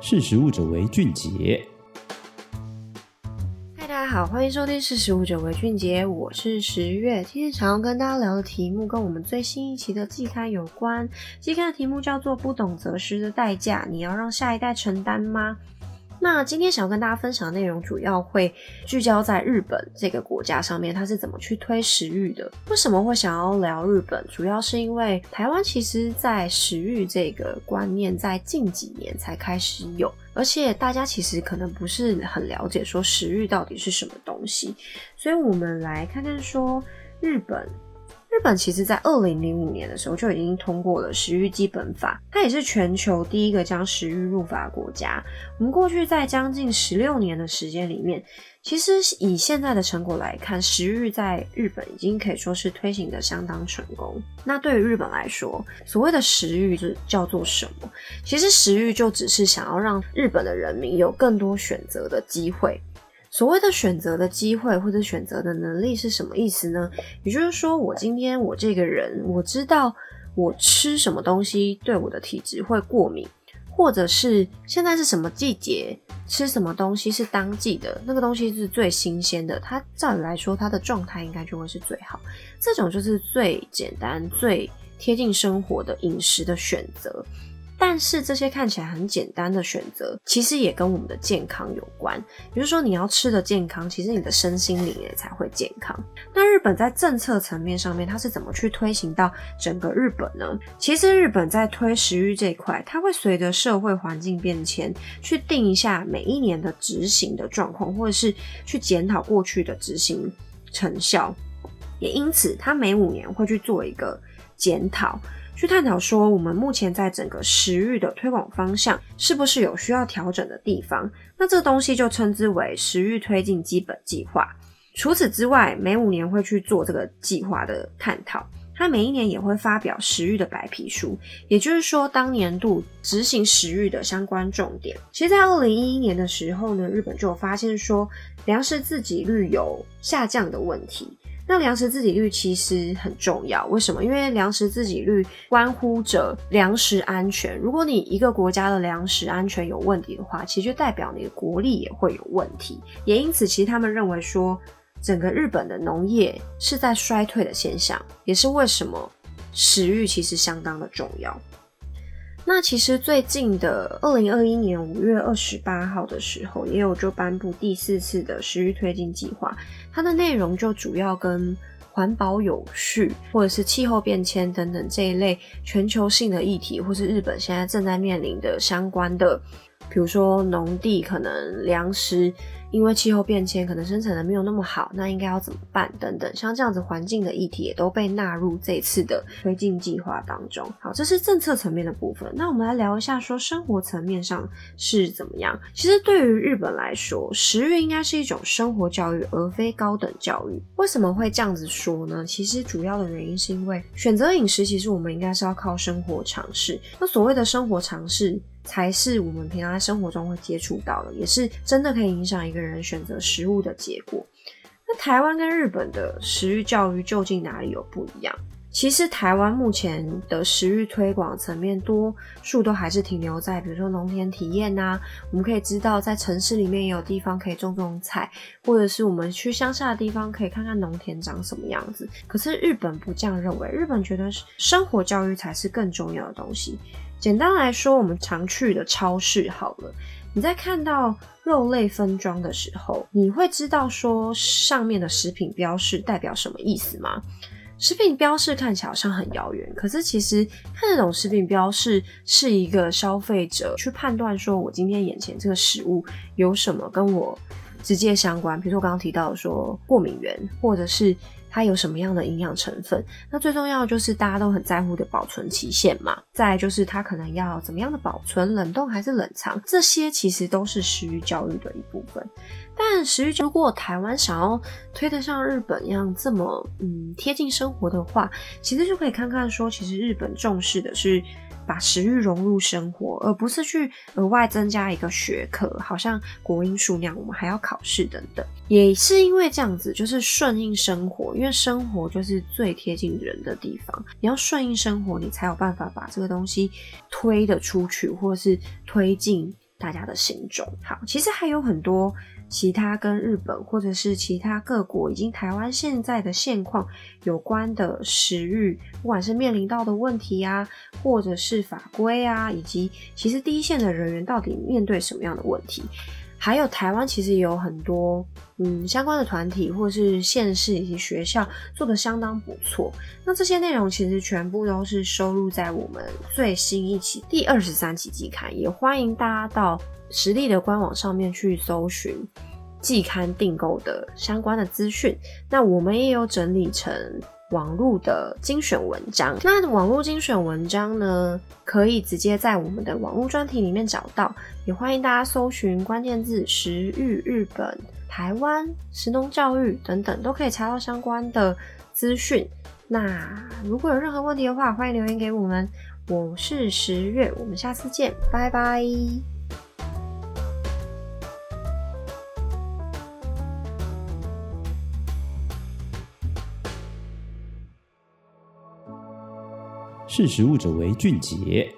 识时务者为俊杰。嗨，大家好，欢迎收听《识时务者为俊杰》，我是十月。今天想要跟大家聊的题目跟我们最新一期的季刊有关。季刊的题目叫做《不懂择时的代价》，你要让下一代承担吗？那今天想要跟大家分享的内容，主要会聚焦在日本这个国家上面，它是怎么去推食欲的？为什么会想要聊日本？主要是因为台湾其实，在食欲这个观念，在近几年才开始有，而且大家其实可能不是很了解说食欲到底是什么东西，所以我们来看看说日本。日本其实在二零零五年的时候就已经通过了食育基本法，它也是全球第一个将食育入法国家。我们过去在将近十六年的时间里面，其实以现在的成果来看，食育在日本已经可以说是推行的相当成功。那对于日本来说，所谓的食育是叫做什么？其实食育就只是想要让日本的人民有更多选择的机会。所谓的选择的机会或者选择的能力是什么意思呢？也就是说，我今天我这个人，我知道我吃什么东西对我的体质会过敏，或者是现在是什么季节，吃什么东西是当季的，那个东西是最新鲜的，它照理来说它的状态应该就会是最好。这种就是最简单、最贴近生活的饮食的选择。但是这些看起来很简单的选择，其实也跟我们的健康有关。比如说，你要吃的健康，其实你的身心灵也才会健康。那日本在政策层面上面，它是怎么去推行到整个日本呢？其实日本在推食育这一块，它会随着社会环境变迁，去定一下每一年的执行的状况，或者是去检讨过去的执行成效。也因此，它每五年会去做一个检讨。去探讨说，我们目前在整个食育的推广方向是不是有需要调整的地方？那这东西就称之为食育推进基本计划。除此之外，每五年会去做这个计划的探讨，它每一年也会发表食育的白皮书，也就是说，当年度执行食育的相关重点。其实，在二零一一年的时候呢，日本就有发现说，粮食自给率有下降的问题。那粮食自给率其实很重要，为什么？因为粮食自给率关乎着粮食安全。如果你一个国家的粮食安全有问题的话，其实就代表你的国力也会有问题。也因此，其实他们认为说，整个日本的农业是在衰退的现象，也是为什么食欲其实相当的重要。那其实最近的二零二一年五月二十八号的时候，也有就颁布第四次的食育推进计划，它的内容就主要跟环保有序或者是气候变迁等等这一类全球性的议题，或是日本现在正在面临的相关的，比如说农地可能粮食。因为气候变迁，可能生产的没有那么好，那应该要怎么办？等等，像这样子环境的议题也都被纳入这次的推进计划当中。好，这是政策层面的部分。那我们来聊一下，说生活层面上是怎么样？其实对于日本来说，食育应该是一种生活教育，而非高等教育。为什么会这样子说呢？其实主要的原因是因为选择饮食，其实我们应该是要靠生活常识。那所谓的生活常识，才是我们平常在生活中会接触到的，也是真的可以影响一个人选择食物的结果。那台湾跟日本的食育教育究竟哪里有不一样？其实台湾目前的食育推广层面，多数都还是停留在比如说农田体验啊。我们可以知道，在城市里面也有地方可以种种菜，或者是我们去乡下的地方可以看看农田长什么样子。可是日本不这样认为，日本觉得生活教育才是更重要的东西。简单来说，我们常去的超市好了，你在看到肉类分装的时候，你会知道说上面的食品标示代表什么意思吗？食品标示看起来好像很遥远，可是其实看得懂食品标示是一个消费者去判断说，我今天眼前这个食物有什么跟我直接相关，比如说我刚刚提到说过敏原，或者是。它有什么样的营养成分？那最重要的就是大家都很在乎的保存期限嘛。再就是它可能要怎么样的保存，冷冻还是冷藏，这些其实都是食育教育的一部分。但食育，如果台湾想要推得像日本一样这么嗯贴近生活的话，其实就可以看看说，其实日本重视的是。把食欲融入生活，而不是去额外增加一个学科，好像国英数那样，我们还要考试等等。也是因为这样子，就是顺应生活，因为生活就是最贴近人的地方。你要顺应生活，你才有办法把这个东西推得出去，或是推进大家的心中。好，其实还有很多其他跟日本或者是其他各国以及台湾现在的现况有关的食欲，不管是面临到的问题啊，或者是法规啊，以及其实第一线的人员到底面对什么样的问题。还有台湾其实也有很多嗯相关的团体或是县市以及学校做得相当不错。那这些内容其实全部都是收录在我们最新一期第二十三期季刊，也欢迎大家到实力的官网上面去搜寻季刊订购的相关的资讯。那我们也有整理成。网络的精选文章，那网络精选文章呢，可以直接在我们的网络专题里面找到，也欢迎大家搜寻关键字“食育日本”、“台湾”、“食农教育”等等，都可以查到相关的资讯。那如果有任何问题的话，欢迎留言给我们。我是十月，我们下次见，拜拜。识时务者为俊杰。